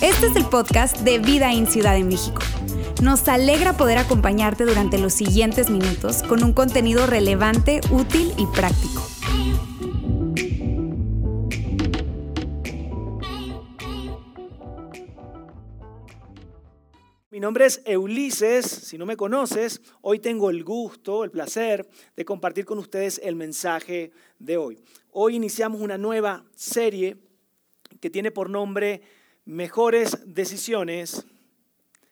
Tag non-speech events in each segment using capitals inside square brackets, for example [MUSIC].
Este es el podcast de Vida en Ciudad de México. Nos alegra poder acompañarte durante los siguientes minutos con un contenido relevante, útil y práctico. Mi nombre es Ulises, si no me conoces, hoy tengo el gusto, el placer de compartir con ustedes el mensaje de hoy. Hoy iniciamos una nueva serie que tiene por nombre Mejores decisiones,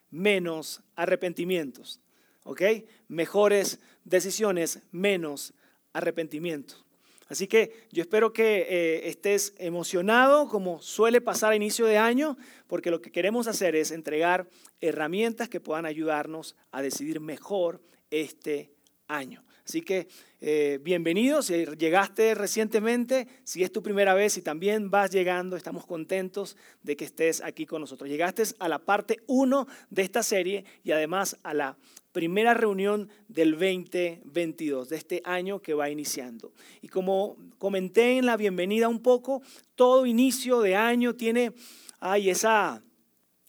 menos arrepentimientos. ¿Ok? Mejores decisiones, menos arrepentimientos. Así que yo espero que eh, estés emocionado como suele pasar a inicio de año, porque lo que queremos hacer es entregar herramientas que puedan ayudarnos a decidir mejor este año. Así que eh, bienvenido, si llegaste recientemente, si es tu primera vez y también vas llegando, estamos contentos de que estés aquí con nosotros. Llegaste a la parte 1 de esta serie y además a la primera reunión del 2022, de este año que va iniciando. Y como comenté en la bienvenida un poco, todo inicio de año tiene ay, esa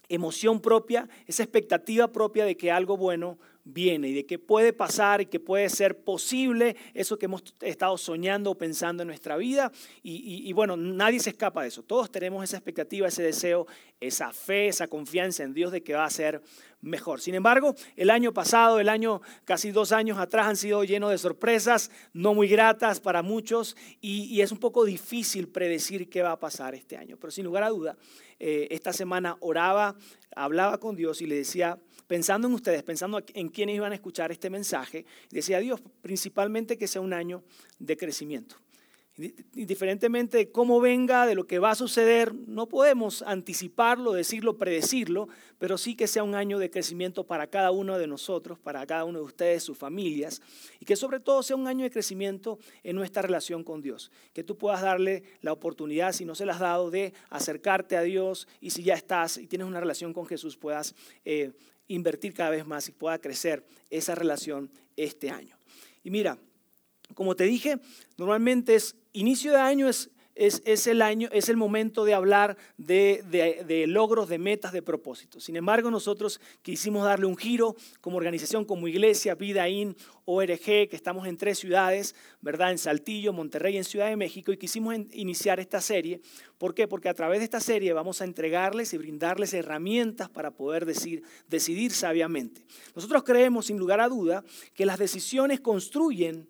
emoción propia, esa expectativa propia de que algo bueno viene y de que puede pasar y que puede ser posible eso que hemos estado soñando o pensando en nuestra vida. Y, bueno, nadie se escapa de eso. Todos tenemos esa expectativa, ese deseo, esa fe, esa confianza en Dios de que va a ser mejor. Sin embargo, el año pasado, el año casi dos años atrás han sido llenos de sorpresas, no muy gratas para muchos y, es un poco difícil predecir qué va a pasar este año. Pero sin lugar a duda, eh, esta semana oraba, hablaba con Dios y le decía, pensando en ustedes, pensando en quienes iban a escuchar este mensaje, decía Dios, principalmente que sea un año de crecimiento. Indiferentemente de cómo venga, de lo que va a suceder, no podemos anticiparlo, decirlo, predecirlo, pero sí que sea un año de crecimiento para cada uno de nosotros, para cada uno de ustedes, sus familias, y que sobre todo sea un año de crecimiento en nuestra relación con Dios. Que tú puedas darle la oportunidad, si no se la has dado, de acercarte a Dios y si ya estás y tienes una relación con Jesús, puedas eh, invertir cada vez más y pueda crecer esa relación este año. Y mira, como te dije, normalmente es inicio de año es, es, el año, es el momento de hablar de, logros, de metas, de propósitos. Sin embargo, nosotros quisimos darle un giro como organización, como iglesia, Vida In, ORG, que estamos en tres ciudades, ¿verdad? En Saltillo, Monterrey, en Ciudad de México, y quisimos iniciar esta serie. ¿Por qué? Porque a través de esta serie vamos a entregarles y brindarles herramientas para poder decir, decidir sabiamente. Nosotros creemos, sin lugar a duda, que las decisiones construyen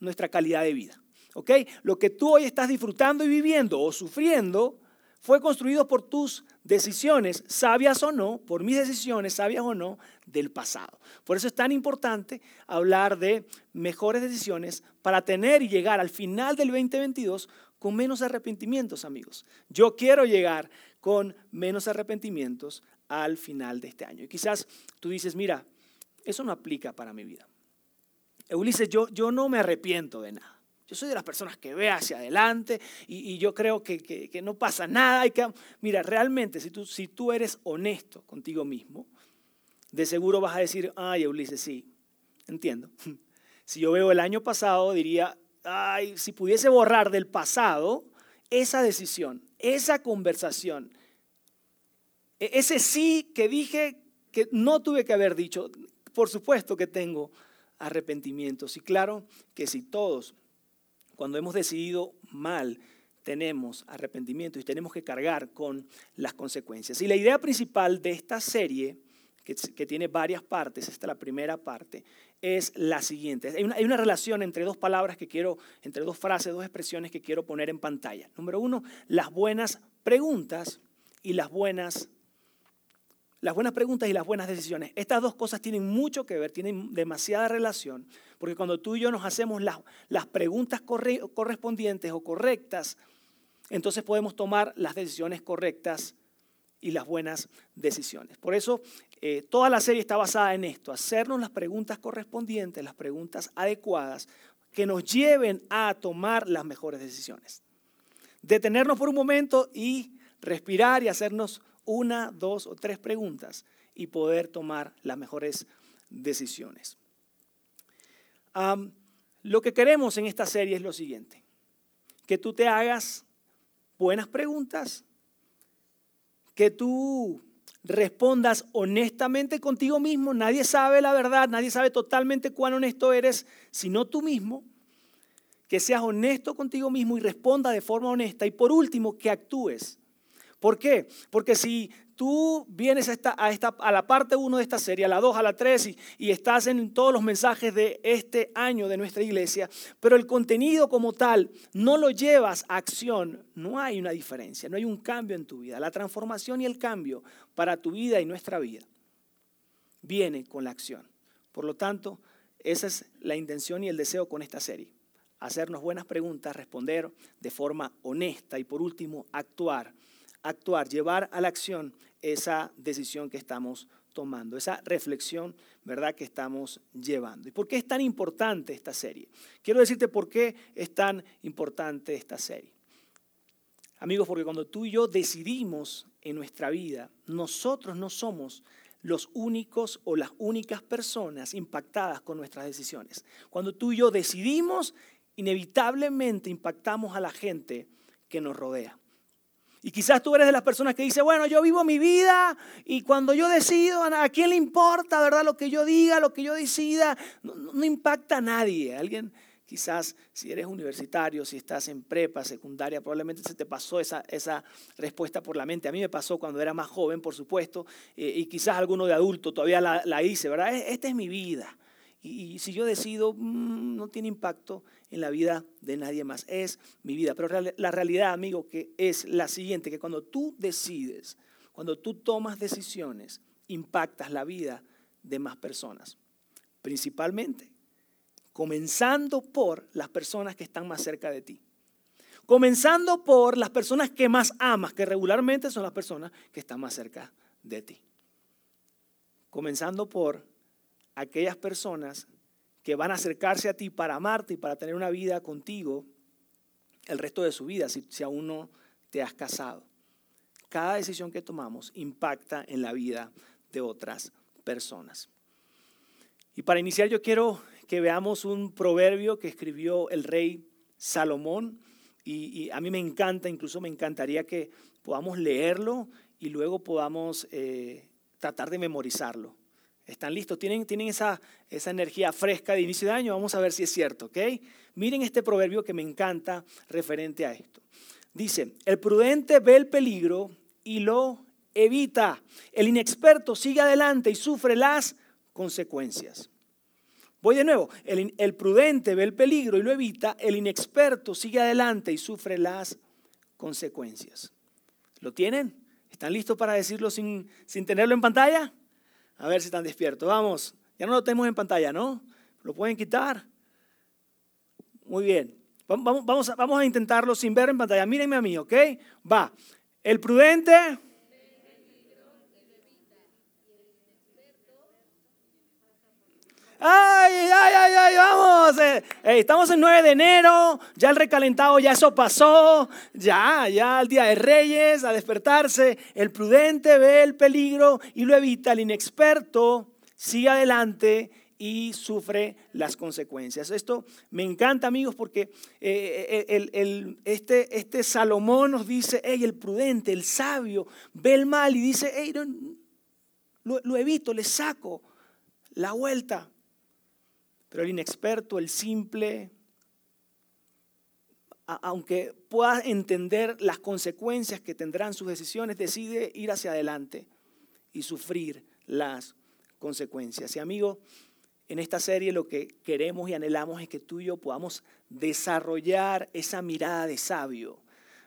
nuestra calidad de vida. ¿ok? Lo que tú hoy estás disfrutando y viviendo o sufriendo fue construido por tus decisiones, sabias o no, por mis decisiones, sabias o no, del pasado. Por eso es tan importante hablar de mejores decisiones para tener y llegar al final del 2022 con menos arrepentimientos, amigos. Yo quiero llegar con menos arrepentimientos al final de este año. Y quizás tú dices, mira, eso no aplica para mi vida. Ulises, yo, yo no me arrepiento de nada. Yo soy de las personas que ve hacia adelante y, yo creo que, no pasa nada. que, mira, realmente, si tú, si tú eres honesto contigo mismo, de seguro vas a decir, ay, Ulises, sí, entiendo. [LAUGHS] Si yo veo el año pasado, diría, ay, si pudiese borrar del pasado esa decisión, esa conversación, e, ese sí que dije que no tuve que haber dicho, por supuesto que tengo arrepentimientos. Y claro que si todos cuando hemos decidido mal, tenemos arrepentimiento y tenemos que cargar con las consecuencias. Y la idea principal de esta serie, que, tiene varias partes, esta es la primera parte, es la siguiente. Hay una, hay una, relación entre dos palabras que quiero, entre dos frases, dos expresiones que quiero poner en pantalla. Número uno, las buenas preguntas y las buenas las buenas preguntas y las buenas decisiones. Estas dos cosas tienen mucho que ver, tienen demasiada relación, porque cuando tú y yo nos hacemos las, las preguntas correspondientes o correctas, entonces podemos tomar las decisiones correctas y las buenas decisiones. Por eso eh, toda la serie está basada en esto, hacernos las preguntas correspondientes, las preguntas adecuadas que nos lleven a tomar las mejores decisiones. Detenernos por un momento y respirar y hacernos una, dos o tres preguntas y poder tomar las mejores decisiones. lo que queremos en esta serie es lo siguiente. que tú te hagas buenas preguntas, que tú respondas honestamente contigo mismo. Nadie sabe la verdad, nadie sabe totalmente cuán honesto eres, sino tú mismo. Que seas honesto contigo mismo y responda de forma honesta. Y por último, que actúes. ¿Por qué? Porque si tú vienes a, esta, a, la parte 1 de esta serie, a la 2, a la 3, y, y, estás en todos los mensajes de este año de nuestra iglesia, pero el contenido como tal no lo llevas a acción, no hay una diferencia, no hay un cambio en tu vida. La transformación y el cambio para tu vida y nuestra vida viene con la acción. Por lo tanto, esa es la intención y el deseo con esta serie. Hacernos buenas preguntas, responder de forma honesta y por último, actuar actuar, llevar a la acción esa decisión que estamos tomando, esa reflexión, ¿verdad?, que estamos llevando. ¿Y por qué es tan importante esta serie? Quiero decirte por qué es tan importante esta serie. Amigos, porque cuando tú y yo decidimos en nuestra vida, nosotros no somos los únicos o las únicas personas impactadas con nuestras decisiones. Cuando tú y yo decidimos, inevitablemente impactamos a la gente que nos rodea. Y quizás tú eres de las personas que dice, bueno, yo vivo mi vida y cuando yo decido, ¿a quién le importa, verdad? Lo que yo diga, lo que yo decida, no, impacta a nadie. Alguien, quizás si eres universitario, si estás en prepa, secundaria, probablemente se te pasó esa, esa respuesta por la mente. A mí me pasó cuando era más joven, por supuesto, eh, y quizás alguno de adulto todavía la, la hice, ¿verdad? E, esta es mi vida. Y, si yo decido, mm, no tiene impacto en la vida de nadie más. Es mi vida. Pero la realidad, amigo, que es la siguiente, que cuando tú decides, cuando tú tomas decisiones, impactas la vida de más personas. Principalmente, comenzando por las personas que están más cerca de ti. Comenzando por las personas que más amas, que regularmente son las personas que están más cerca de ti. Comenzando por aquellas personas que van a acercarse a ti para amarte y para tener una vida contigo el resto de su vida, si, aún no te has casado. Cada decisión que tomamos impacta en la vida de otras personas. Y para iniciar yo quiero que veamos un proverbio que escribió el rey Salomón y, a mí me encanta, incluso me encantaría que podamos leerlo y luego podamos eh, tratar de memorizarlo. ¿Están listos? ¿Tienen, tienen esa, esa energía fresca de inicio de año? Vamos a ver si es cierto, ¿ok? Miren este proverbio que me encanta referente a esto. Dice, el prudente ve el peligro y lo evita. El inexperto sigue adelante y sufre las consecuencias. Voy de nuevo, el, el, prudente ve el peligro y lo evita, el inexperto sigue adelante y sufre las consecuencias. ¿Lo tienen? ¿Están listos para decirlo sin, sin tenerlo en pantalla? A ver si están despiertos. Vamos. Ya no lo tenemos en pantalla, ¿no? ¿Lo pueden quitar? Muy bien. Vamos, vamos, a, intentarlo sin ver en pantalla. Mírenme a mí, ¿ok? Va. El prudente ¡Ay, ay, ay, ay! ¡Vamos! Eh, estamos en 9 de enero, ya el recalentado, ya eso pasó, ya, ya el día de Reyes, a despertarse. El prudente ve el peligro y lo evita, el inexperto sigue adelante y sufre las consecuencias. Esto me encanta, amigos, porque eh, eh, este, este Salomón nos dice, hey, el prudente, el sabio, ve el mal y dice, hey, lo, lo evito, le saco la vuelta. Pero el inexperto, el simple, aunque pueda entender las consecuencias que tendrán sus decisiones, decide ir hacia adelante y sufrir las consecuencias. Y amigo, en esta serie lo que queremos y anhelamos es que tú y yo podamos desarrollar esa mirada de sabio.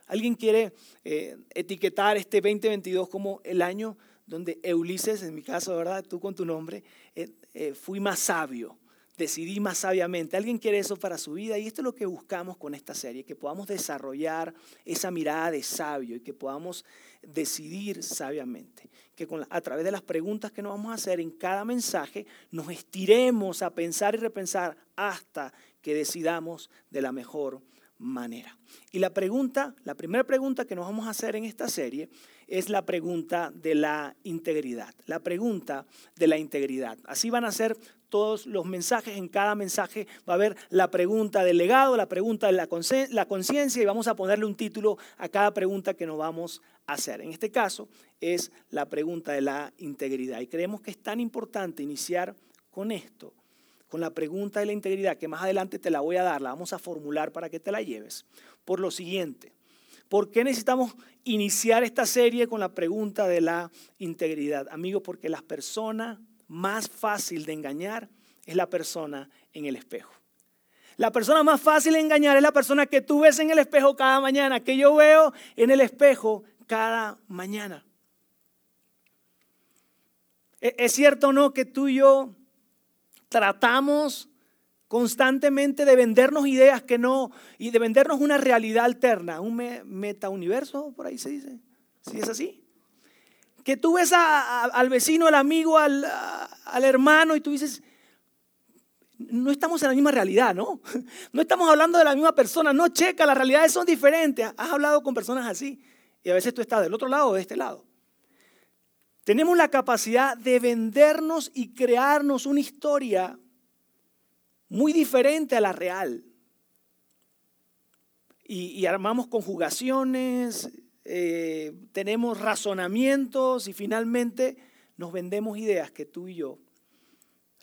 ¿Alguien quiere eh, etiquetar este 2022 como el año donde Ulises, en mi caso, ¿verdad? Tú con tu nombre, eh, eh, fui más sabio decidí más sabiamente. ¿Alguien quiere eso para su vida? Y esto es lo que buscamos con esta serie, que podamos desarrollar esa mirada de sabio y que podamos decidir sabiamente. Que a través de las preguntas que nos vamos a hacer en cada mensaje, nos estiremos a pensar y repensar hasta que decidamos de la mejor manera. Y la pregunta, la primera pregunta que nos vamos a hacer en esta serie es la pregunta de la integridad, la pregunta de la integridad. Así van a ser todos los mensajes, en cada mensaje va a haber la pregunta del legado, la pregunta de la conciencia y vamos a ponerle un título a cada pregunta que nos vamos a hacer. En este caso es la pregunta de la integridad y creemos que es tan importante iniciar con esto, con la pregunta de la integridad, que más adelante te la voy a dar, la vamos a formular para que te la lleves, por lo siguiente. ¿Por qué necesitamos iniciar esta serie con la pregunta de la integridad? Amigos, porque la persona más fácil de engañar es la persona en el espejo. La persona más fácil de engañar es la persona que tú ves en el espejo cada mañana, que yo veo en el espejo cada mañana. ¿E-, ¿Es cierto o no que tú y yo tratamos constantemente de vendernos ideas que no, y de vendernos una realidad alterna, un metauniverso, por ahí se dice, si es así. Que tú ves al vecino, al amigo, al, hermano y tú dices, no estamos en la misma realidad, ¿no? [LAUGHS] No estamos hablando de la misma persona, no checa, las realidades son diferentes. Has hablado con personas así y a veces tú estás del otro lado o de este lado. Tenemos la capacidad de vendernos y crearnos una historia muy diferente a la real. Y, armamos conjugaciones, eh, tenemos razonamientos y finalmente nos vendemos ideas que tú y yo,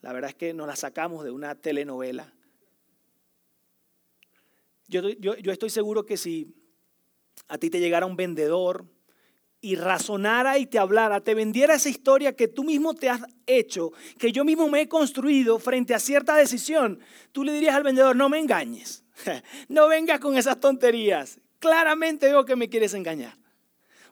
la verdad es que nos las sacamos de una telenovela. Yo, yo estoy seguro que si a ti te llegara un vendedor y razonara y te hablara, te vendiera esa historia que tú mismo te has hecho, que yo mismo me he construido frente a cierta decisión, tú le dirías al vendedor, no me engañes, [LAUGHS] no vengas con esas tonterías, claramente veo que me quieres engañar.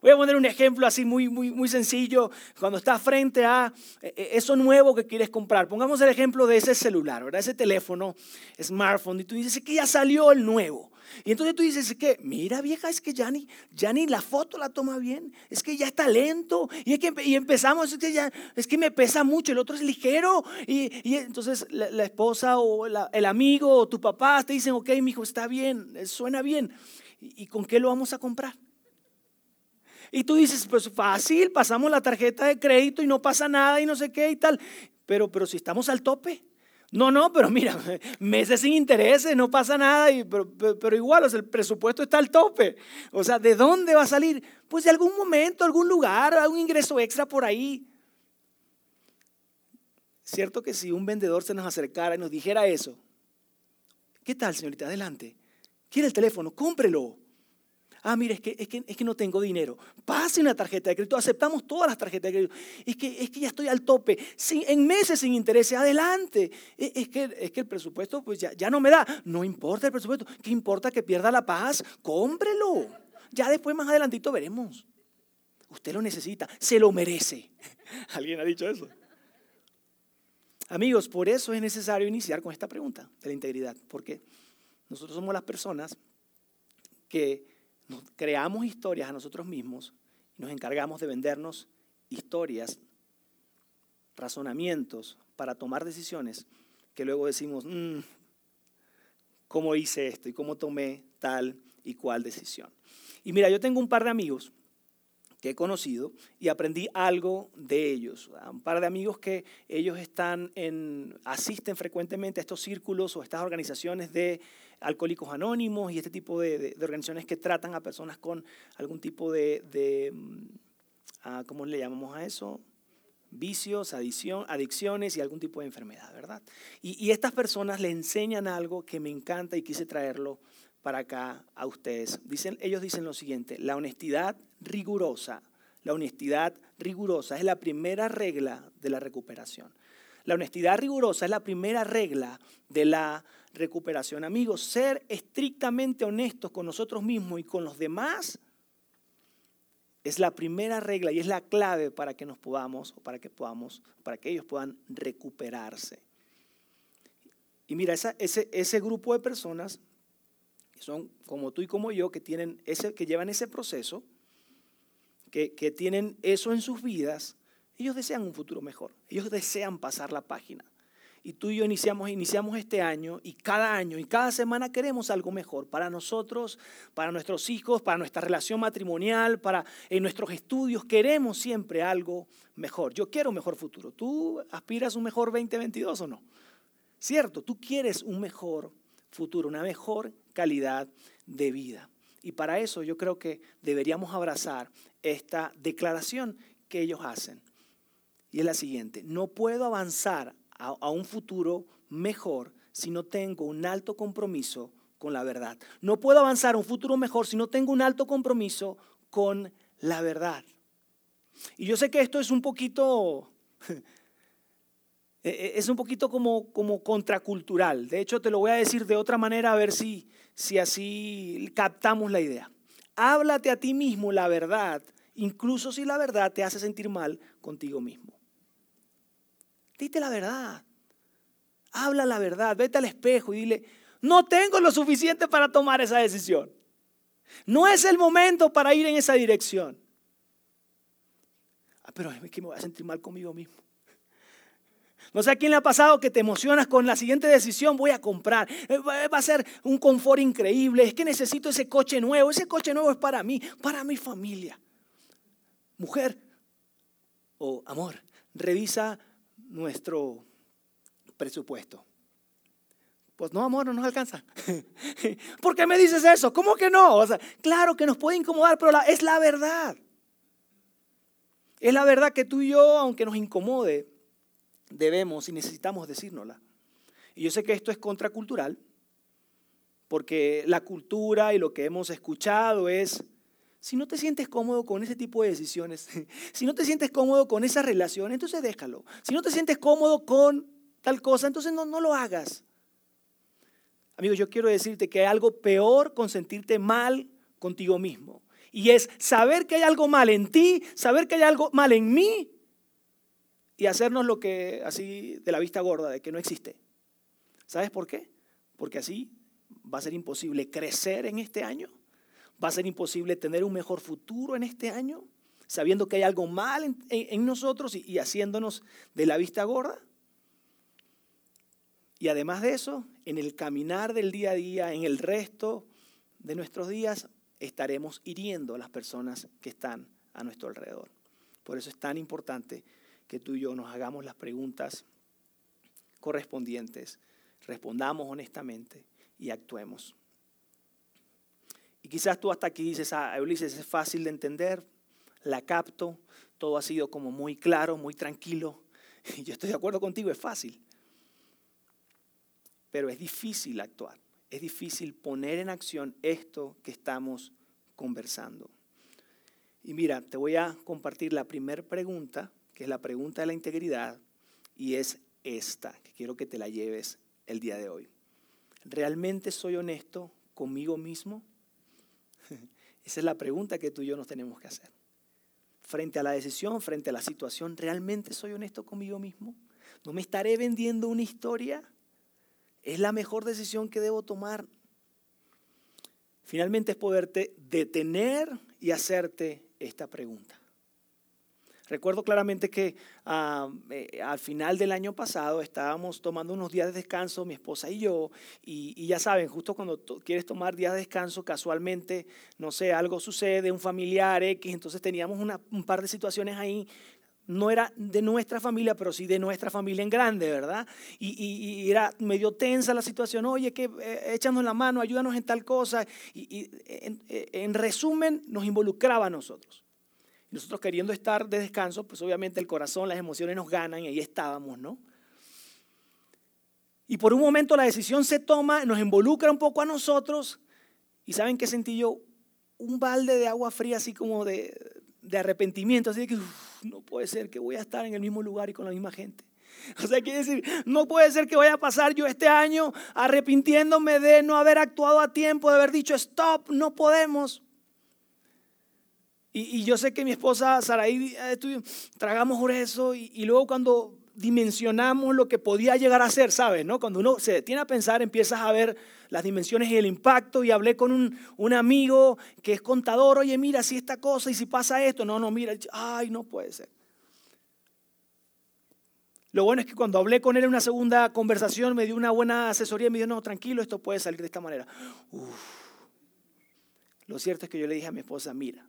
Voy a poner un ejemplo así muy, muy, muy sencillo. Cuando estás frente a eh, eh, eso nuevo que quieres comprar, pongamos el ejemplo de ese celular, ¿verdad? Ese teléfono, smartphone, y tú dices que ya salió el nuevo. Y entonces tú dices que, mira vieja, es que ya ni, ya ni la foto la toma bien, es que ya está lento, y, es que, y empezamos, es que, ya, es que me pesa mucho, el otro es ligero, y, y entonces la, esposa o el amigo o tu papá te dicen, ok, mi hijo, está bien, suena bien, ¿y con qué lo vamos a comprar? Y tú dices, pues fácil, pasamos la tarjeta de crédito y no pasa nada y no sé qué y tal. Pero, pero si estamos al tope. No, no, pero mira, [LAUGHS] meses sin intereses, no pasa nada, y, pero, pero, igual, o sea, el presupuesto está al tope. O sea, ¿de dónde va a salir? Pues de algún momento, algún lugar, algún ingreso extra por ahí. Cierto que si un vendedor se nos acercara y nos dijera eso, ¿qué tal, señorita? Adelante. ¿Quiere el teléfono? Cómprelo. Ah, mire, es que, es que, es que no tengo dinero. Pase una tarjeta de crédito. Aceptamos todas las tarjetas de crédito. Es que, es que ya estoy al tope. en meses sin interés. Adelante. E, es que, es que el presupuesto pues ya, ya no me da. No importa el presupuesto. ¿Qué importa que pierda la paz? Cómprelo. Ya después, más adelantito, veremos. Usted lo necesita. Se lo merece. [LAUGHS] ¿Alguien ha dicho eso? Amigos, por eso es necesario iniciar con esta pregunta de la integridad. Porque nosotros somos las personas que creamos historias a nosotros mismos y nos encargamos de vendernos historias, razonamientos para tomar decisiones que luego decimos, mm, ¿cómo hice esto y cómo tomé tal y cual decisión? Y mira, yo tengo un par de amigos que he conocido y aprendí algo de ellos. Un par de amigos que ellos están en, asisten frecuentemente a estos círculos o estas organizaciones de alcohólicos anónimos y este tipo de, organizaciones que tratan a personas con algún tipo de, mm, ah, ¿cómo le llamamos a eso? Vicios, adicción, adicciones y algún tipo de enfermedad, ¿verdad? Y, y estas personas le enseñan algo que me encanta y quise traerlo para acá a ustedes. Dicen, ellos dicen lo siguiente, la honestidad rigurosa, la honestidad rigurosa es la primera regla de la recuperación. La honestidad rigurosa es la primera regla de la recuperación. Amigos, ser estrictamente honestos con nosotros mismos y con los demás es la primera regla y es la clave para que nos podamos, para que podamos, para que ellos puedan recuperarse. Y mira, ese, ese grupo de personas son como tú y como yo, que, tienen ese, que llevan ese proceso, que, que tienen eso en sus vidas, ellos desean un futuro mejor, ellos desean pasar la página. Y tú y yo iniciamos, iniciamos este año y cada año y cada semana queremos algo mejor para nosotros, para nuestros hijos, para nuestra relación matrimonial, para en nuestros estudios. Queremos siempre algo mejor. Yo quiero un mejor futuro. ¿Tú aspiras a un mejor 2022 o no? Cierto, tú quieres un mejor futuro, una mejor calidad de vida. Y para eso yo creo que deberíamos abrazar esta declaración que ellos hacen. Y es la siguiente, no puedo avanzar a, un futuro mejor si no tengo un alto compromiso con la verdad. No puedo avanzar a un futuro mejor si no tengo un alto compromiso con la verdad. Y yo sé que esto es un poquito, [LAUGHS] e, e, es un poquito como, como contracultural. De hecho, te lo voy a decir de otra manera a ver si, si así captamos la idea. Háblate a ti mismo la verdad, incluso si la verdad te hace sentir mal contigo mismo. Dite la verdad. Habla la verdad. Vete al espejo y dile, no tengo lo suficiente para tomar esa decisión. No es el momento para ir en esa dirección. Ah, pero es que me voy a sentir mal conmigo mismo. No sé a quién le ha pasado que te emocionas con la siguiente decisión, voy a comprar. Eh, va a ser un confort increíble, es que necesito ese coche nuevo. Ese coche nuevo es para mí, para mi familia. Mujer o amor, revisa nuestro presupuesto. Pues no, amor, no nos alcanza. [LAUGHS] ¿Por qué me dices eso? ¿Cómo que no? O sea, claro que nos puede incomodar, pero es la verdad. Es la verdad que tú y yo, aunque nos incomode, debemos y necesitamos decírnosla. Y yo sé que esto es contracultural, porque la cultura y lo que hemos escuchado es si no te sientes cómodo con ese tipo de decisiones, [LAUGHS] si no te sientes cómodo con esa relación, entonces déjalo. Si no te sientes cómodo con tal cosa, entonces no, no lo hagas. Amigo, yo quiero decirte que hay algo peor con sentirte mal contigo mismo. Y es saber que hay algo mal en ti, saber que hay algo mal en mí y hacernos lo que así de la vista gorda, de que no existe. ¿Sabes por qué? Porque así va a ser imposible crecer en este año Va a ser imposible tener un mejor futuro en este año, sabiendo que hay algo mal en, nosotros y, haciéndonos de la vista gorda. Y además de eso, en el caminar del día a día, en el resto de nuestros días, estaremos hiriendo a las personas que están a nuestro alrededor. Por eso es tan importante que tú y yo nos hagamos las preguntas correspondientes, respondamos honestamente y actuemos. Y quizás tú hasta aquí dices, ah, Ulises, es fácil de entender, la capto, todo ha sido como muy claro, muy tranquilo. [LAUGHS] Y yo estoy de acuerdo contigo, es fácil. Pero es difícil actuar, es difícil poner en acción esto que estamos conversando. Y mira, te voy a compartir la primera pregunta, que es la pregunta de la integridad, y es esta, que quiero que te la lleves el día de hoy. ¿Realmente soy honesto conmigo mismo? [LAUGHS] Esa es la pregunta que tú y yo nos tenemos que hacer. Frente a la decisión, frente a la situación, ¿realmente soy honesto conmigo mismo? ¿No me estaré vendiendo una historia? ¿Es la mejor decisión que debo tomar? Finalmente es poderte detener y hacerte esta pregunta. Recuerdo claramente que ah, eh, al final del año pasado estábamos tomando unos días de descanso, mi esposa y yo, y, ya saben, justo cuando quieres tomar días de descanso, casualmente, no sé, algo sucede, un familiar X, entonces teníamos un par de situaciones ahí no era de nuestra familia, pero sí de nuestra familia en grande, ¿verdad? Y, era medio tensa la situación, oye, que eh, échanos la mano, ayúdanos en tal cosa. Y, en, resumen, nos involucraba a nosotros nosotros queriendo estar de descanso, pues obviamente el corazón, las emociones nos ganan y ahí estábamos, ¿no? Y por un momento la decisión se toma, nos involucra un poco a nosotros y ¿saben qué sentí yo? Un balde de agua fría así como de, arrepentimiento, así que no puede ser que voy a estar en el mismo lugar y con la misma gente. [LAUGHS] O sea, quiere decir, no puede ser que vaya a pasar yo este año arrepintiéndome de no haber actuado a tiempo, de haber dicho stop, no podemos. Y, yo sé que mi esposa Saraí eh, tragamos por eso y, luego cuando dimensionamos lo que podía llegar a ser, ¿sabes? ¿no? Cuando uno se detiene a pensar, empiezas a ver las dimensiones y el impacto. Y hablé con un, un, amigo que es contador, oye, mira, si esta cosa y si pasa esto, no, no, mira, ay, no puede ser. Lo bueno es que cuando hablé con él en una segunda conversación me dio una buena asesoría y me dijo, no, tranquilo, esto puede salir de esta manera. Lo cierto es que yo le dije a mi esposa, mira,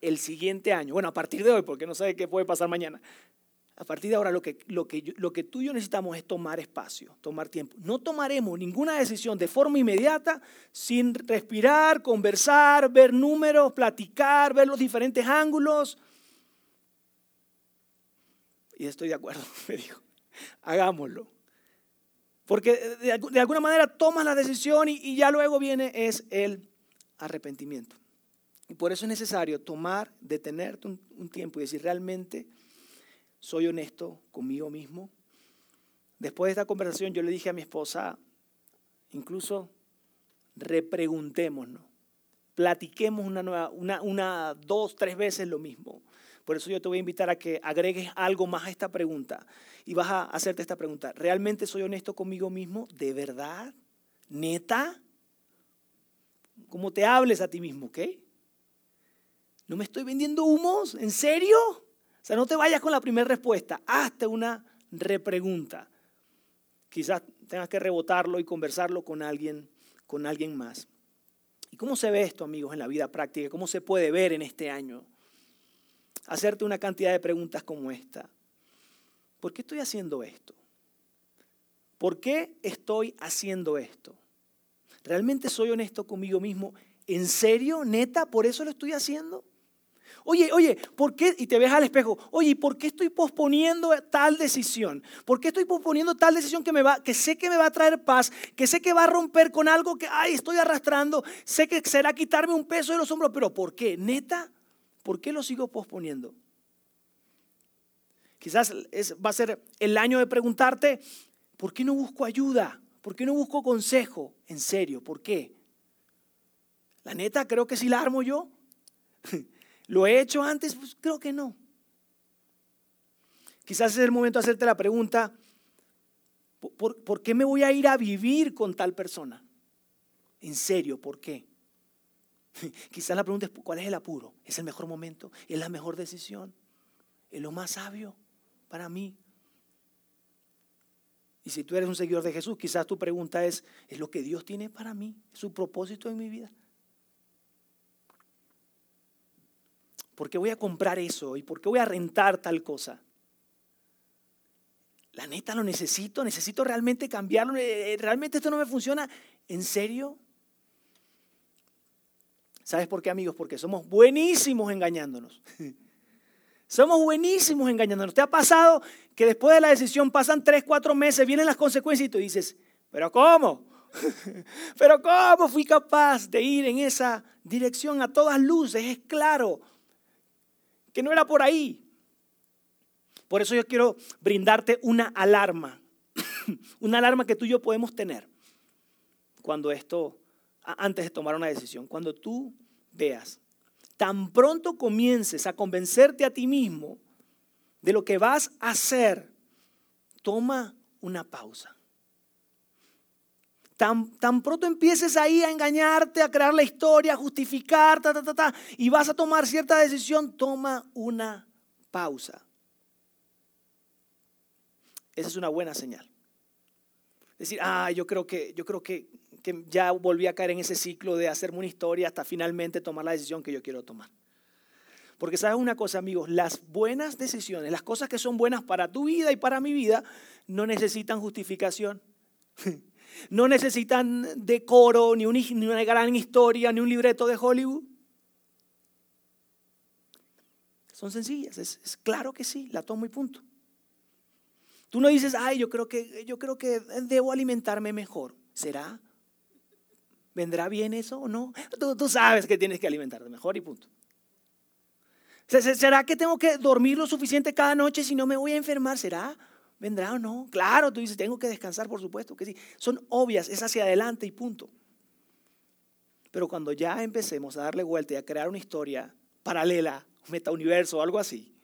el siguiente año, bueno, a partir de hoy, porque no sé qué puede pasar mañana, a partir de ahora lo que, tú y yo necesitamos es tomar espacio, tomar tiempo. No tomaremos ninguna decisión de forma inmediata sin respirar, conversar, ver números, platicar, ver los diferentes ángulos. Y estoy de acuerdo, [LAUGHS] me dijo, hagámoslo. Porque de, alguna manera tomas la decisión y, ya luego viene es el arrepentimiento. Y por eso es necesario tomar, detenerte un tiempo y decir realmente soy honesto conmigo mismo. Después de esta conversación yo le dije a mi esposa, incluso repreguntémonos, platiquemos una, nueva, una, una, dos, tres veces lo mismo. Por eso yo te voy a invitar a que agregues algo más a esta pregunta y vas a hacerte esta pregunta. ¿Realmente soy honesto conmigo mismo? ¿De verdad? ¿Neta? ¿Cómo te hables a ti mismo, ok? ¿No me estoy vendiendo humos? ¿En serio? sea, no te vayas con la primera respuesta, hazte una repregunta. Quizás tengas que rebotarlo y conversarlo con alguien, con alguien más. ¿Y cómo se ve esto, amigos, en la vida práctica? ¿Cómo se puede ver en este año? Hacerte una cantidad de preguntas como esta. ¿Por qué estoy haciendo esto? ¿Por qué estoy haciendo esto? ¿Realmente soy honesto conmigo mismo? ¿En serio, neta, por eso lo estoy haciendo? Oye, oye, ¿por qué? Y te ves al espejo, oye, ¿por qué estoy posponiendo tal decisión? ¿Por qué estoy posponiendo tal decisión que, me va, que sé que me va a traer paz, que sé que va a romper con algo que, ay, estoy arrastrando, sé que será quitarme un peso de los hombros, pero ¿por qué? ¿Neta? ¿Por qué lo sigo posponiendo? Quizás va a ser el año de preguntarte, ¿por qué no busco ayuda? ¿Por qué no busco consejo? En serio, ¿por qué? La neta, creo que si la armo yo. [LAUGHS] ¿Lo he hecho antes? Pues creo que no. Quizás es el momento de hacerte la pregunta, ¿por, qué me voy a ir a vivir con tal persona? En serio, ¿por qué? [LAUGHS] Quizás la pregunta es, ¿cuál es el apuro? ¿Es el mejor momento? ¿Es la mejor decisión? ¿Es lo más sabio para mí? Y si tú eres un seguidor de Jesús, quizás tu pregunta es, ¿es lo que Dios tiene para mí? ¿Es su propósito en mi vida? ¿Por qué voy a comprar eso? ¿Y por qué voy a rentar tal cosa? La neta lo necesito, necesito realmente cambiarlo, eh, eh, realmente esto no me funciona. ¿En serio? ¿Sabes por qué, amigos? Porque somos buenísimos engañándonos. [LAUGHS] Somos buenísimos engañándonos. ¿Te ha pasado que después de la decisión pasan tres, cuatro meses, vienen las consecuencias y tú dices, pero ¿cómo? [LAUGHS] pero ¿cómo fui capaz de ir en esa dirección a todas luces? Es claro, que no era por ahí. Por eso yo quiero brindarte una alarma, [LAUGHS] una alarma que tú y yo podemos tener cuando esto, antes de tomar una decisión, cuando tú veas, tan pronto comiences a convencerte a ti mismo de lo que vas a hacer, toma una pausa. Tan, pronto empieces ahí a engañarte, a crear la historia, a justificar, ta, ta, ta, ta, y vas a tomar cierta decisión, toma una pausa. Esa es una buena señal. Decir, ah, yo creo que, yo creo que, que ya volví a caer en ese ciclo de hacerme una historia hasta finalmente tomar la decisión que yo quiero tomar. Porque sabes una cosa, amigos, las buenas decisiones, las cosas que son buenas para tu vida y para mi vida, no necesitan justificación. [LAUGHS] No necesitan decoro, ni, ni una gran historia, ni un libreto de Hollywood. Son sencillas, es, claro que sí, la tomo y punto. Tú no dices, ay, yo creo que, yo creo que debo alimentarme mejor. ¿Será? ¿Vendrá bien eso o no? Tú, tú sabes que tienes que alimentarte mejor y punto. ¿Será que tengo que dormir lo suficiente cada noche si no me voy a enfermar? ¿Será? ¿Vendrá o no? Claro, tú dices, tengo que descansar, por supuesto que sí. Son obvias, es hacia adelante y punto. Pero cuando ya empecemos a darle vuelta y a crear una historia paralela, un metauniverso o algo así,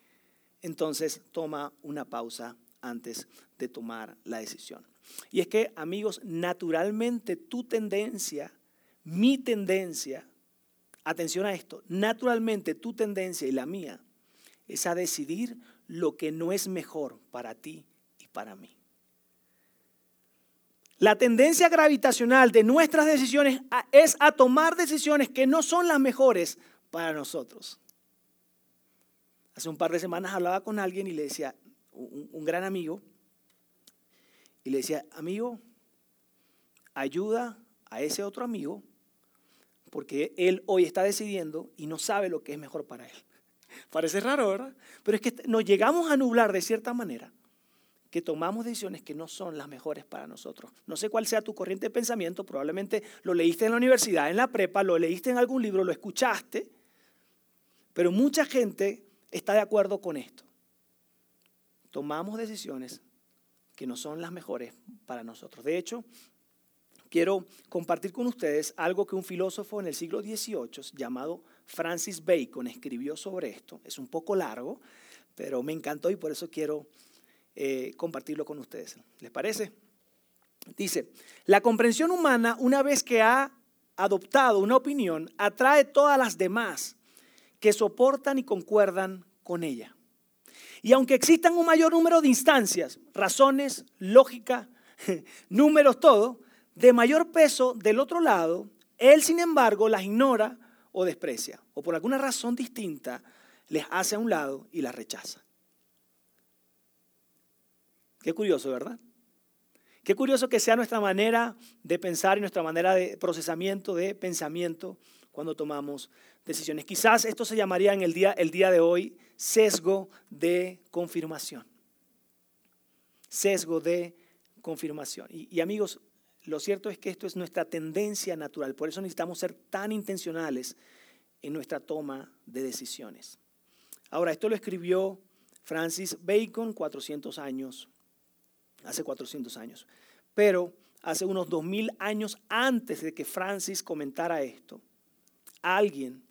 entonces toma una pausa antes de tomar la decisión. Y es que, amigos, naturalmente tu tendencia, mi tendencia, atención a esto, naturalmente tu tendencia y la mía es a decidir lo que no es mejor para ti para mí. La tendencia gravitacional de nuestras decisiones es a tomar decisiones que no son las mejores para nosotros. Hace un par de semanas hablaba con alguien y le decía, un, gran amigo, y le decía, amigo, ayuda a ese otro amigo porque él hoy está decidiendo y no sabe lo que es mejor para él. [LAUGHS] Parece raro, ¿verdad? Pero es que nos llegamos a nublar de cierta manera que tomamos decisiones que no son las mejores para nosotros. No sé cuál sea tu corriente de pensamiento, probablemente lo leíste en la universidad, en la prepa, lo leíste en algún libro, lo escuchaste, pero mucha gente está de acuerdo con esto. Tomamos decisiones que no son las mejores para nosotros. De hecho, quiero compartir con ustedes algo que un filósofo en el siglo XVIII llamado Francis Bacon escribió sobre esto. Es un poco largo, pero me encantó y por eso quiero eh, compartirlo con ustedes. ¿Les parece? Dice, la comprensión humana, una vez que ha adoptado una opinión, atrae todas las demás que soportan y concuerdan con ella. Y aunque existan un mayor número de instancias, razones, lógica, [LAUGHS] números, todo, de mayor peso del otro lado, él sin embargo las ignora o desprecia, o por alguna razón distinta les hace a un lado y las rechaza. Qué curioso, ¿verdad? Qué curioso que sea nuestra manera de pensar y nuestra manera de procesamiento de pensamiento cuando tomamos decisiones. Quizás esto se llamaría en el día, el día de hoy sesgo de confirmación. Sesgo de confirmación. Y, y amigos, lo cierto es que esto es nuestra tendencia natural. Por eso necesitamos ser tan intencionales en nuestra toma de decisiones. Ahora, esto lo escribió Francis Bacon 400 años hace 400 años. Pero hace unos 2000 años antes de que Francis comentara esto, alguien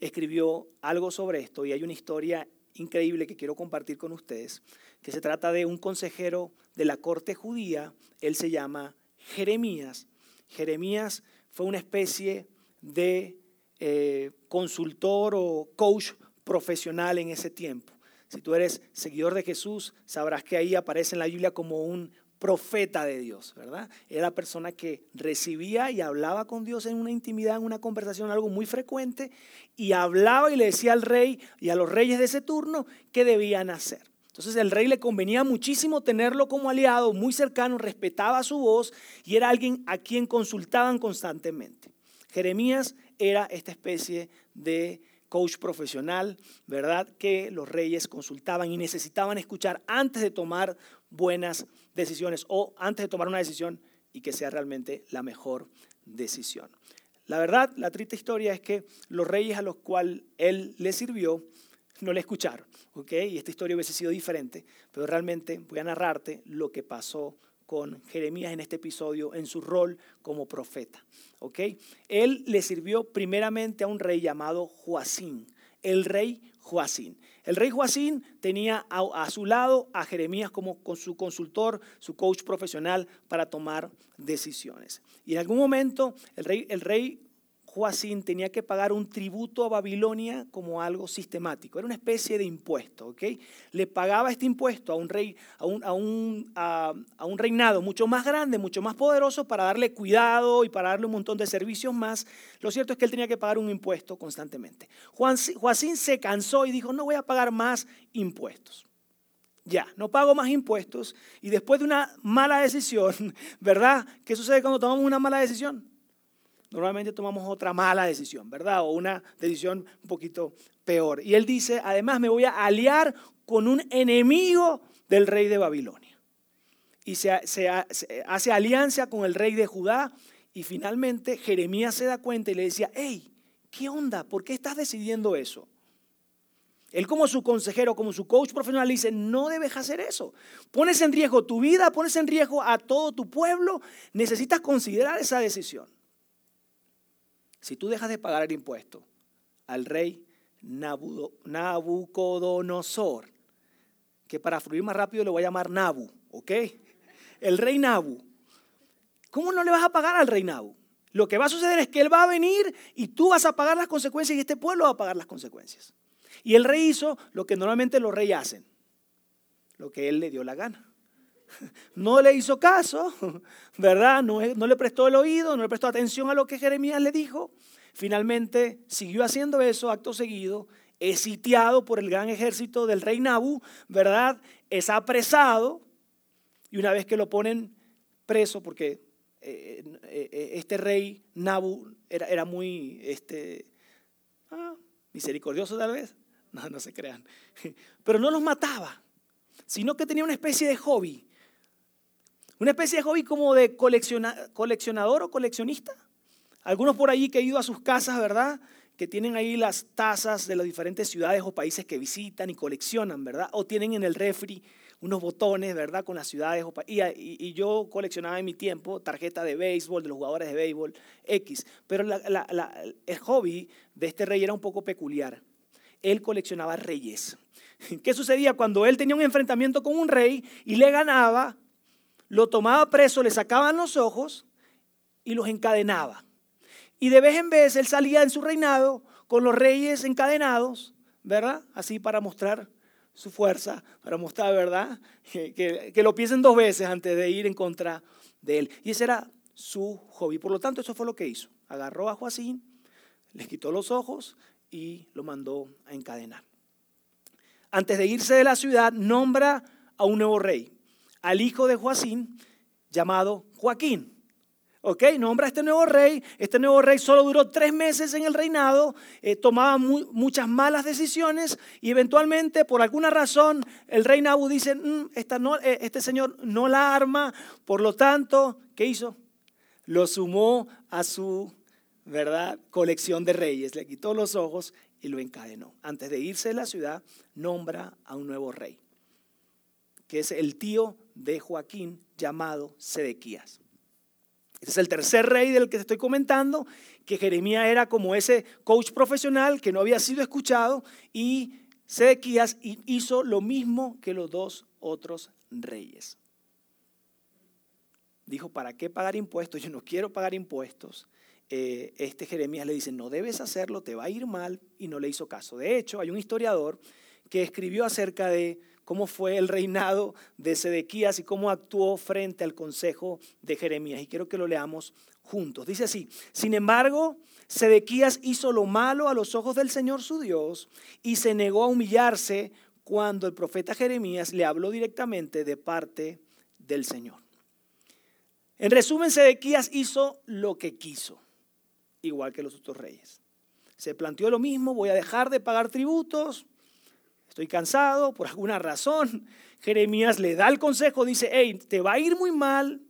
escribió algo sobre esto y hay una historia increíble que quiero compartir con ustedes, que se trata de un consejero de la corte judía, él se llama Jeremías. Jeremías fue una especie de eh, consultor o coach profesional en ese tiempo. Si tú eres seguidor de Jesús, sabrás que ahí aparece en la Biblia como un profeta de Dios, ¿verdad? Era persona que recibía y hablaba con Dios en una intimidad, en una conversación, algo muy frecuente, y hablaba y le decía al rey y a los reyes de ese turno qué debían hacer. Entonces el rey le convenía muchísimo tenerlo como aliado, muy cercano, respetaba su voz y era alguien a quien consultaban constantemente. Jeremías era esta especie de coach profesional, ¿verdad? Que los reyes consultaban y necesitaban escuchar antes de tomar buenas decisiones o antes de tomar una decisión y que sea realmente la mejor decisión. La verdad, la triste historia es que los reyes a los cuales él le sirvió no le escucharon, ¿ok? Y esta historia hubiese sido diferente, pero realmente voy a narrarte lo que pasó con Jeremías en este episodio en su rol como profeta. ¿ok? Él le sirvió primeramente a un rey llamado Joacín, el rey Joacín. El rey Joacín tenía a, su lado a Jeremías como con su consultor, su coach profesional para tomar decisiones. Y en algún momento el rey, el rey Joacín tenía que pagar un tributo a Babilonia como algo sistemático, era una especie de impuesto, ¿ok? Le pagaba este impuesto a un, rey, a un, a un, a, un reinado mucho más grande, mucho más poderoso para darle cuidado y para darle un montón de servicios más. Lo cierto es que él tenía que pagar un impuesto constantemente. Joacín se cansó y dijo, no voy a pagar más impuestos. Ya, no pago más impuestos y después de una mala decisión, [LAUGHS] ¿verdad? ¿Qué sucede cuando tomamos una mala decisión? Normalmente tomamos otra mala decisión, ¿verdad? O una decisión un poquito peor. Y él dice, además me voy a aliar con un enemigo del rey de Babilonia. Y se, hace alianza con el rey de Judá y finalmente Jeremías se da cuenta y le decía, hey, ¿qué onda? ¿Por qué estás decidiendo eso? Él como su consejero, como su coach profesional, dice, no debes hacer eso. Pones en riesgo tu vida, pones en riesgo a todo tu pueblo. Necesitas considerar esa decisión. Si tú dejas de pagar el impuesto al rey Nabucodonosor, que para fluir más rápido le voy a llamar Nabu, ¿ok? El rey Nabu. ¿Cómo no le vas a pagar al rey Nabu? Lo que va a suceder es que él va a venir y tú vas a pagar las consecuencias y este pueblo va a pagar las consecuencias. Y el rey hizo lo que normalmente los reyes hacen. lo que él le dio la gana. No le hizo caso, [LAUGHS] ¿verdad? No, le prestó el oído, no le prestó atención a lo que Jeremías le dijo. Finalmente siguió haciendo eso acto seguido, es sitiado por el gran ejército del rey Nabu, ¿verdad? Es apresado y una vez que lo ponen preso, porque eh, eh, eh, este rey Nabu era, era muy este, ah, misericordioso tal vez, [LAUGHS] no se crean, [LAUGHS] pero no los mataba, sino que tenía una especie de hobby, una especie de hobby como de coleccionador o coleccionista. Algunos por allí que he ido a sus casas, ¿verdad? Que tienen ahí las tazas de las diferentes ciudades o países que visitan y coleccionan, ¿verdad? O tienen en el refri unos botones, ¿verdad? Con las ciudades. Y, y, yo coleccionaba en mi tiempo tarjetas de béisbol, de los jugadores de béisbol, X. Pero el hobby de este rey era un poco peculiar. Él coleccionaba reyes. [LAUGHS] ¿Qué sucedía cuando él tenía un enfrentamiento con un rey y le ganaba? Lo tomaba preso, le sacaban los ojos y los encadenaba. Y de vez en vez él salía en su reinado con los reyes encadenados, ¿verdad? Así para mostrar su fuerza, para mostrar, ¿verdad? [LAUGHS] Que, lo piensen dos veces antes de ir en contra de él. Y ese era su hobby. Por lo tanto, eso fue lo que hizo. Agarró a Joacín, les quitó los ojos y lo mandó a encadenar. Antes de irse de la ciudad, nombra a un nuevo rey, al hijo de Joacín, llamado Joaquín. ¿ok? Nombra a este nuevo rey. Este nuevo rey solo duró tres meses en el reinado, eh, tomaba muchas malas decisiones y eventualmente, por alguna razón, el rey Nabu dice, mm, eh, este señor no la arma, por lo tanto, ¿qué hizo? Lo sumó a su, ¿verdad?, colección de reyes, le quitó los ojos y lo encadenó. Antes de irse de la ciudad, nombra a un nuevo rey, que es el tío de Joaquín llamado Sedequías. Este es el tercer rey del que te estoy comentando, que Jeremías era como ese coach profesional que no había sido escuchado y Sedequías hizo lo mismo que los dos otros reyes. Dijo, ¿para qué pagar impuestos? Yo no quiero pagar impuestos. Eh, este Jeremías le dice, no debes hacerlo, te va a ir mal, y no le hizo caso. De hecho, hay un historiador que escribió acerca de cómo fue el reinado de Sedequías y cómo actuó frente al consejo de Jeremías. Y quiero que lo leamos juntos. Dice así, sin embargo, Sedequías hizo lo malo a los ojos del Señor su Dios y se negó a humillarse cuando el profeta Jeremías le habló directamente de parte del Señor. En resumen, Sedequías hizo lo que quiso, igual que los otros reyes. Se planteó lo mismo, voy a dejar de pagar tributos, estoy cansado por alguna razón. [LAUGHS] Jeremías le da el consejo, dice, hey, te va a ir muy mal.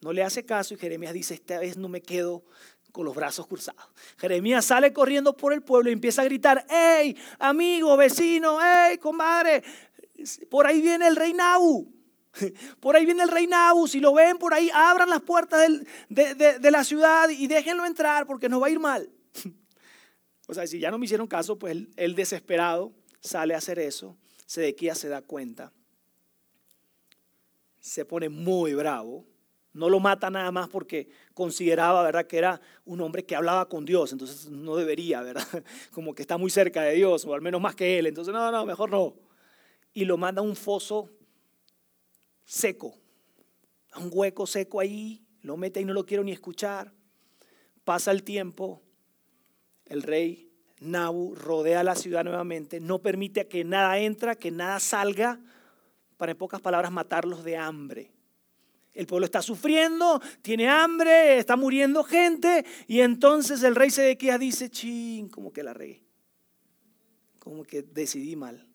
No le hace caso y Jeremías dice, esta vez no me quedo con los brazos cruzados. Jeremías sale corriendo por el pueblo y empieza a gritar, hey, amigo, vecino, hey, comadre, por ahí viene el rey Nabu. [LAUGHS] Por ahí viene el rey Nabu. Si lo ven por ahí, abran las puertas de, la ciudad y déjenlo entrar porque nos va a ir mal. [LAUGHS] O sea, si ya no me hicieron caso, pues el desesperado sale a hacer eso, Sedequías se da cuenta, se pone muy bravo, no lo mata nada más porque consideraba, ¿verdad?, que era un hombre que hablaba con Dios, entonces no debería, ¿verdad? [LAUGHS] Como que está muy cerca de Dios, o al menos más que él, entonces no, no, mejor no. Y lo manda a un foso seco, a un hueco seco ahí, lo mete y no lo quiero ni escuchar. Pasa el tiempo, el rey Nabu rodea la ciudad nuevamente, no permite que nada entra, que nada salga, para en pocas palabras matarlos de hambre. El pueblo está sufriendo, tiene hambre, está muriendo gente, y entonces el rey Sedequías dice, ching, como que la regué, como que decidí mal.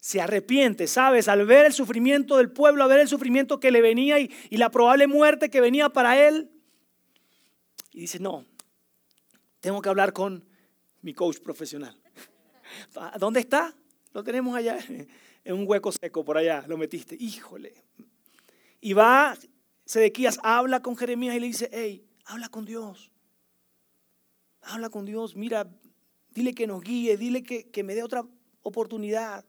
Se arrepiente, ¿sabes? Al ver el sufrimiento del pueblo, al ver el sufrimiento que le venía y, y la probable muerte que venía para él, y dice, no, tengo que hablar con mi coach profesional. ¿Dónde está? Lo tenemos allá, [LAUGHS] en un hueco seco por allá, lo metiste. Híjole. Y va, Sedequías habla con Jeremías y le dice, hey, habla con Dios. Habla con Dios, mira, dile que nos guíe, dile que, que me dé otra oportunidad.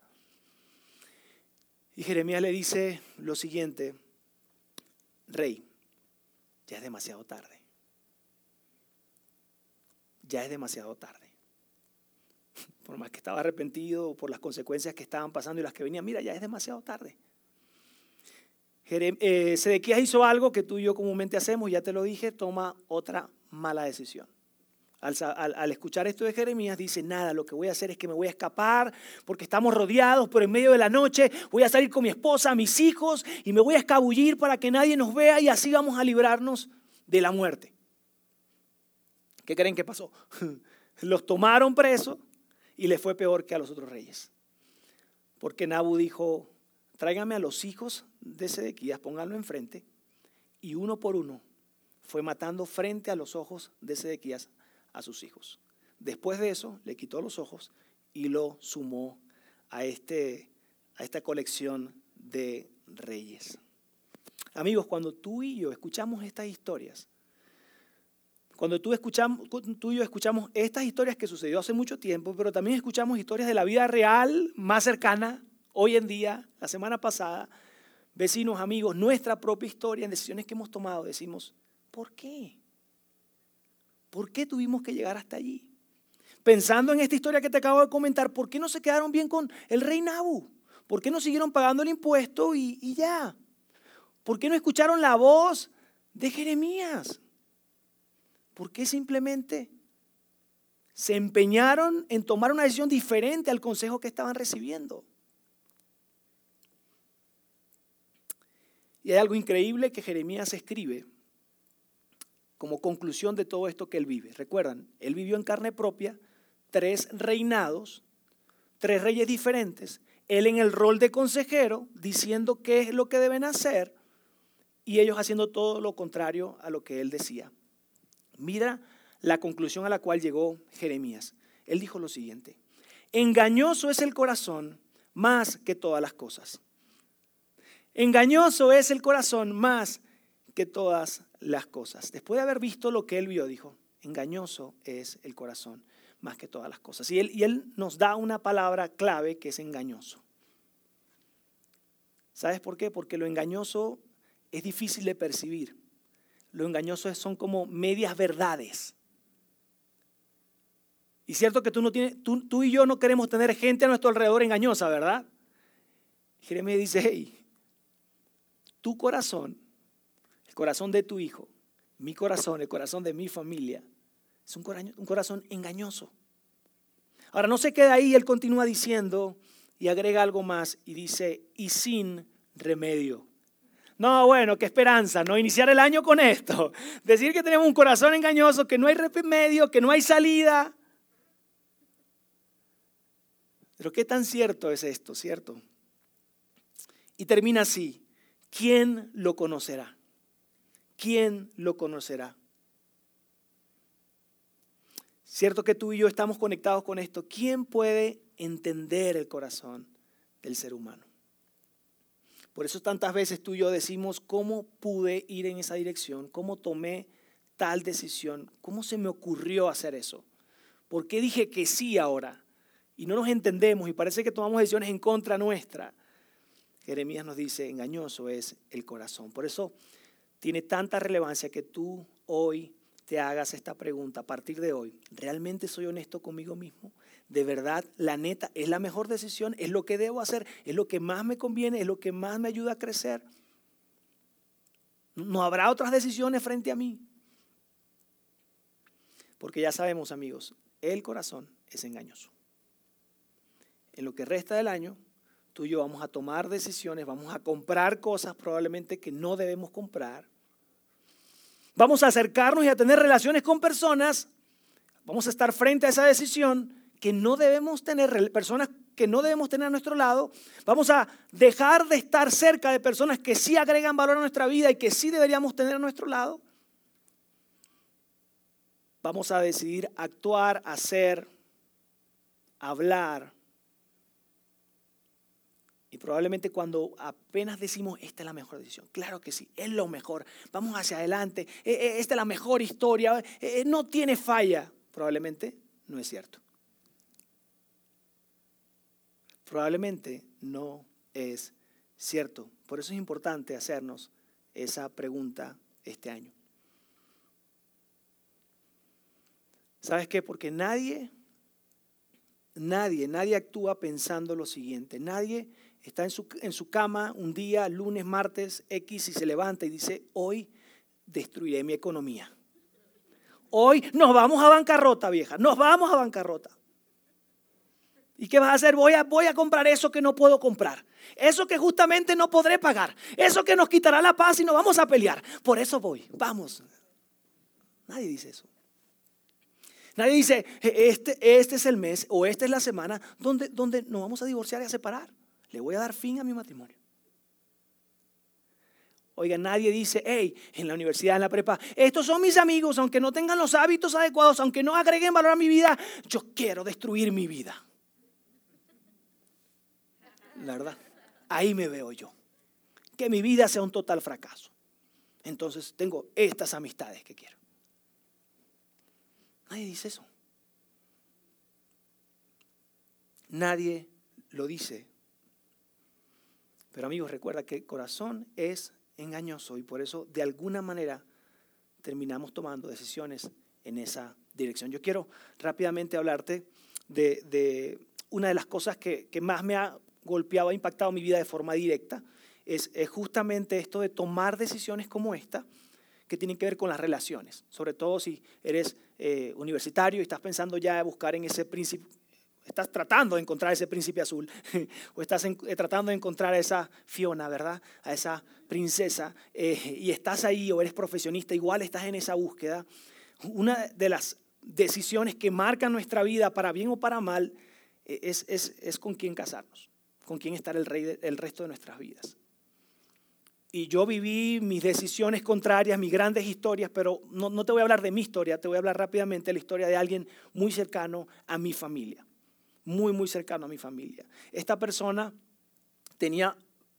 Y Jeremías le dice lo siguiente, rey, ya es demasiado tarde. Ya es demasiado tarde por más que estaba arrepentido por las consecuencias que estaban pasando y las que venían, mira, ya es demasiado tarde. Eh, Sedequías hizo algo que tú y yo comúnmente hacemos, ya te lo dije, toma otra mala decisión. Al, escuchar esto de Jeremías, dice, nada, lo que voy a hacer es que me voy a escapar porque estamos rodeados, pero en medio de la noche voy a salir con mi esposa, mis hijos, y me voy a escabullir para que nadie nos vea y así vamos a librarnos de la muerte. ¿Qué creen que pasó? [LAUGHS] Los tomaron presos y les fue peor que a los otros reyes. Porque Nabu dijo, tráigame a los hijos de Sedequías, pónganlo enfrente, y uno por uno fue matando frente a los ojos de Sedequías a sus hijos. Después de eso, le quitó los ojos y lo sumó a, este, a esta colección de reyes. Amigos, cuando tú y yo escuchamos estas historias, cuando tú, escuchamos, tú y yo escuchamos estas historias que sucedió hace mucho tiempo, pero también escuchamos historias de la vida real, más cercana, hoy en día, la semana pasada, vecinos, amigos, nuestra propia historia, en decisiones que hemos tomado, decimos, ¿por qué? ¿Por qué tuvimos que llegar hasta allí? Pensando en esta historia que te acabo de comentar, ¿por qué no se quedaron bien con el rey Nabu? ¿Por qué no siguieron pagando el impuesto y, y ya? ¿Por qué no escucharon la voz de Jeremías? ¿Por qué simplemente se empeñaron en tomar una decisión diferente al consejo que estaban recibiendo? Y hay algo increíble que Jeremías escribe como conclusión de todo esto que él vive. Recuerdan, él vivió en carne propia tres reinados, tres reyes diferentes, él en el rol de consejero, diciendo qué es lo que deben hacer, y ellos haciendo todo lo contrario a lo que él decía. Mira la conclusión a la cual llegó Jeremías. Él dijo lo siguiente, engañoso es el corazón más que todas las cosas. Engañoso es el corazón más que todas las cosas. Después de haber visto lo que él vio, dijo, engañoso es el corazón más que todas las cosas. Y él, y él nos da una palabra clave que es engañoso. ¿Sabes por qué? Porque lo engañoso es difícil de percibir. Lo engañoso son como medias verdades. Y cierto que tú, no tienes, tú, tú y yo no queremos tener gente a nuestro alrededor engañosa, ¿verdad? Jeremías dice, hey, tu corazón el corazón de tu hijo, mi corazón, el corazón de mi familia, es un corazón, engañoso. Ahora no se queda ahí, él continúa diciendo y agrega algo más y dice, y sin remedio. No, bueno, qué esperanza, ¿no? Iniciar el año con esto. [LAUGHS] Decir que tenemos un corazón engañoso, que no hay remedio, que no hay salida. Pero qué tan cierto es esto, ¿cierto? Y termina así, ¿quién lo conocerá? ¿quién lo conocerá? Cierto que tú y yo estamos conectados con esto. ¿Quién puede entender el corazón del ser humano? Por eso tantas veces tú y yo decimos, ¿cómo pude ir en esa dirección? ¿Cómo tomé tal decisión? ¿Cómo se me ocurrió hacer eso? ¿Por qué dije que sí ahora? Y no nos entendemos y parece que tomamos decisiones en contra nuestra. Jeremías nos dice, engañoso es el corazón. Por eso tiene tanta relevancia que tú hoy te hagas esta pregunta a partir de hoy. ¿Realmente soy honesto conmigo mismo? ¿De verdad la neta es la mejor decisión? ¿Es lo que debo hacer? ¿Es lo que más me conviene? ¿Es lo que más me ayuda a crecer? ¿No habrá otras decisiones frente a mí? Porque ya sabemos, amigos, el corazón es engañoso. En lo que resta del año, tú y yo vamos a tomar decisiones, vamos a comprar cosas probablemente que no debemos comprar vamos a acercarnos y a tener relaciones con personas, vamos a estar frente a esa decisión que no debemos tener, personas que no debemos tener a nuestro lado, vamos a dejar de estar cerca de personas que sí agregan valor a nuestra vida y que sí deberíamos tener a nuestro lado. Vamos a decidir actuar, hacer, hablar y probablemente cuando apenas decimos, esta es la mejor decisión, claro que sí, es lo mejor, vamos hacia adelante, e, e, esta es la mejor historia, e, no tiene falla, probablemente no es cierto. Probablemente no es cierto. Por eso es importante hacernos esa pregunta este año. ¿Sabes qué? Porque nadie nadie, nadie actúa pensando lo siguiente. Nadie está en su, en su cama un día, lunes, martes, X, y se levanta y dice, hoy destruiré mi economía. Hoy nos vamos a bancarrota, vieja, nos vamos a bancarrota. ¿Y qué vas a hacer? Voy a, voy a comprar eso que no puedo comprar. Eso que justamente no podré pagar. Eso que nos quitará la paz y nos vamos a pelear. Por eso voy. Vamos. Nadie dice eso. Nadie dice, e, este, este es el mes o esta es la semana donde, donde nos vamos a divorciar y a separar. Le voy a dar fin a mi matrimonio. Oiga, nadie dice, hey, en la universidad, en la prepa, estos son mis amigos, aunque no tengan los hábitos adecuados, aunque no agreguen valor a mi vida, yo quiero destruir mi vida. La verdad, ahí me veo yo. Que mi vida sea un total fracaso. Entonces tengo estas amistades que quiero. Nadie dice eso. Nadie lo dice. Pero amigos, recuerda que el corazón es engañoso y por eso de alguna manera terminamos tomando decisiones en esa dirección. Yo quiero rápidamente hablarte de, una de las cosas que, más me ha golpeado, ha impactado mi vida de forma directa, es, justamente esto de tomar decisiones como esta que tienen que ver con las relaciones, sobre todo si eres eh, universitario y estás pensando ya de buscar en ese príncipe, estás tratando de encontrar ese príncipe azul, [LAUGHS] o estás eh, tratando de encontrar a esa Fiona, ¿verdad? A esa princesa, eh, y estás ahí o eres profesionista, igual estás en esa búsqueda. Una de las decisiones que marcan nuestra vida, para bien o para mal, es, es, es con quién casarnos, con quién estar el, el resto de nuestras vidas. Y yo viví mis decisiones contrarias, mis grandes historias, pero no, no te voy a hablar de mi historia, te voy a hablar rápidamente de la historia de alguien muy cercano a mi familia muy, muy cercano a mi familia. Esta persona tenía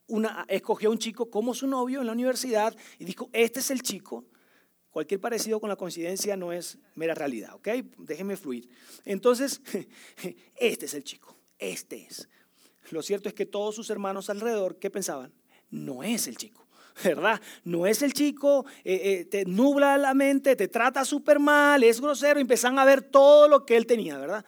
una, escogió a un chico como su novio en la universidad y dijo, este es el chico. Cualquier parecido con la coincidencia no es mera realidad, ¿ok? Déjenme fluir. Entonces, [LAUGHS] este es el chico, este es. Lo cierto es que todos sus hermanos alrededor, ¿qué pensaban? No es el chico. [LAUGHS] ¿verdad? No es el chico, eh, eh, te nubla la mente, te trata súper mal, es grosero, empiezan a ver todo lo que él tenía, ¿verdad?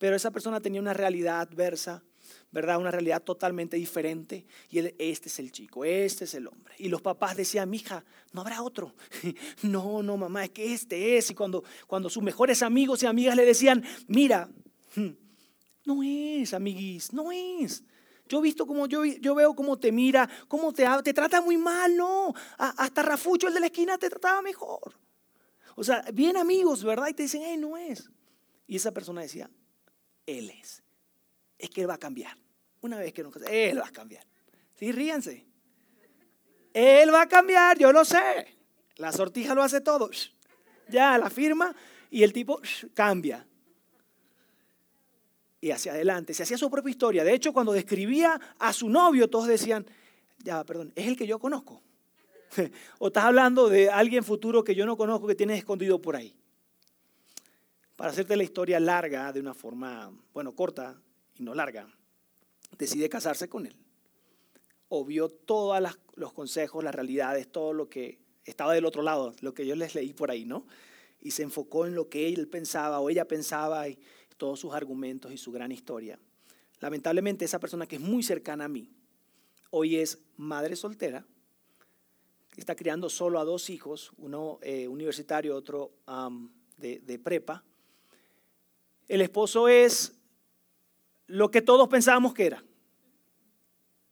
Pero esa persona tenía una realidad adversa, ¿verdad? Una realidad totalmente diferente. Y él, este es el chico, este es el hombre. Y los papás decían, mija, no habrá otro. [LAUGHS] No, no, mamá, es que este es. Y cuando, cuando sus mejores amigos y amigas le decían, mira, [LAUGHS] no es, amiguis, no es. Yo he visto como yo, yo veo cómo te mira, cómo te, te trata muy mal, no. hasta Rafucho, el de la esquina, te trataba mejor. O sea, bien amigos, ¿verdad? Y te dicen, hey, no es. Y esa persona decía, él es. Es que Él va a cambiar. Una vez que nos Él va a cambiar. Sí, ríanse. Él va a cambiar, yo lo sé. La sortija lo hace todo. Ya, la firma y el tipo cambia. Y hacia adelante, se hacía su propia historia. De hecho, cuando describía a su novio, todos decían, ya, perdón, es el que yo conozco. [LAUGHS] o estás hablando de alguien futuro que yo no conozco que tienes escondido por ahí. Para hacerte la historia larga de una forma, bueno, corta y no larga, decide casarse con él. Obvió todos los consejos, las realidades, todo lo que estaba del otro lado, lo que yo les leí por ahí, ¿no? Y se enfocó en lo que él pensaba o ella pensaba y todos sus argumentos y su gran historia. Lamentablemente esa persona que es muy cercana a mí, hoy es madre soltera, está criando solo a dos hijos, uno eh, universitario, otro de prepa, el esposo es lo que todos pensábamos que era.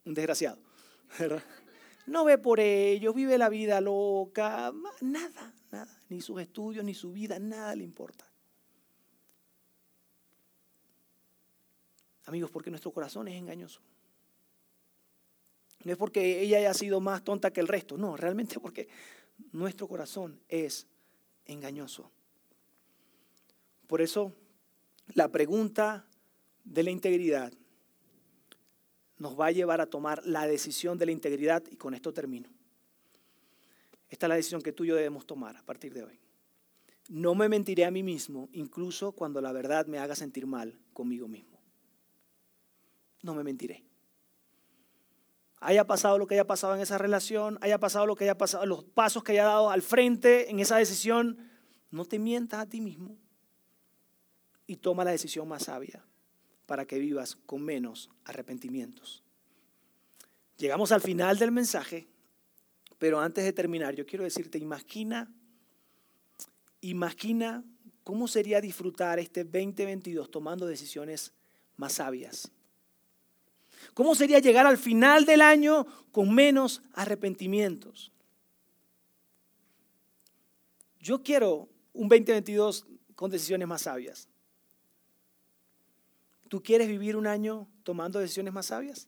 Un desgraciado. No ve por ellos, vive la vida loca, nada, nada. Ni sus estudios, ni su vida, nada le importa. Amigos, porque nuestro corazón es engañoso. No es porque ella haya sido más tonta que el resto, no, realmente porque nuestro corazón es engañoso. Por eso la pregunta de la integridad nos va a llevar a tomar la decisión de la integridad y con esto termino. Esta es la decisión que tú y yo debemos tomar a partir de hoy. No me mentiré a mí mismo, incluso cuando la verdad me haga sentir mal conmigo mismo. No me mentiré. Haya pasado lo que haya pasado en esa relación, haya pasado lo que haya pasado, los pasos que haya dado al frente en esa decisión, no te mientas a ti mismo y toma la decisión más sabia. para que vivas con menos arrepentimientos. Llegamos al final del mensaje, pero antes de terminar, yo quiero decirte, imagina, imagina cómo sería disfrutar este 2022 tomando decisiones más sabias. ¿Cómo sería llegar al final del año con menos arrepentimientos? Yo quiero un 2022 con decisiones más sabias. ¿Tú quieres vivir un año tomando decisiones más sabias?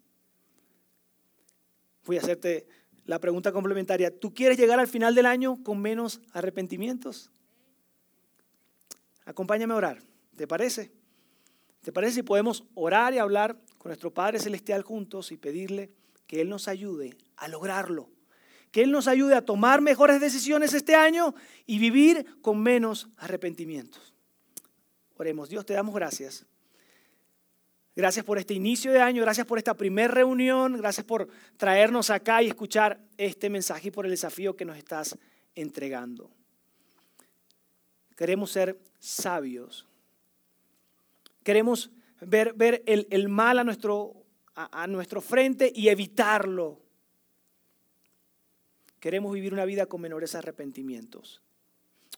Voy a hacerte la pregunta complementaria. ¿Tú quieres llegar al final del año con menos arrepentimientos? Acompáñame a orar. ¿Te parece? ¿Te parece si podemos orar y hablar con nuestro Padre Celestial juntos y pedirle que Él nos ayude a lograrlo? Que Él nos ayude a tomar mejores decisiones este año y vivir con menos arrepentimientos. Oremos, Dios, te damos gracias. Gracias por este inicio de año, gracias por esta primera reunión, gracias por traernos acá y escuchar este mensaje y por el desafío que nos estás entregando. Queremos ser sabios. Queremos ver, ver el, mal a nuestro, a nuestro frente y evitarlo. Queremos vivir una vida con menores arrepentimientos.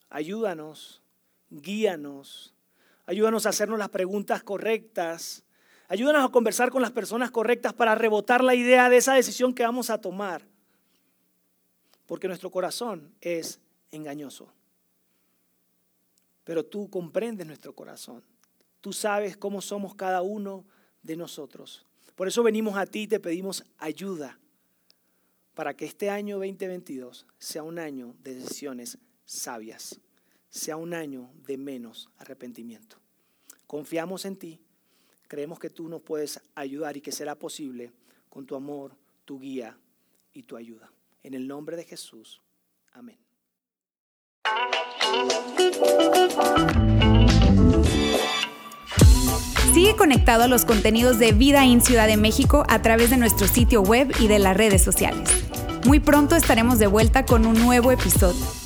Ayúdanos, guíanos, ayúdanos a hacernos las preguntas correctas, ayúdanos a conversar con las personas correctas para rebotar la idea de esa decisión que vamos a tomar. Porque nuestro corazón es engañoso pero tú comprendes nuestro corazón. Tú sabes cómo somos cada uno de nosotros. Por eso venimos a ti y te pedimos ayuda para que este año 2022 sea un año de decisiones sabias, sea un año de menos arrepentimiento. Confiamos en ti, creemos que tú nos puedes ayudar y que será posible con tu amor, tu guía y tu ayuda. En el nombre de Jesús. Amén. Sigue conectado a los contenidos de Vida en Ciudad de México a través de nuestro sitio web y de las redes sociales. Muy pronto estaremos de vuelta con un nuevo episodio.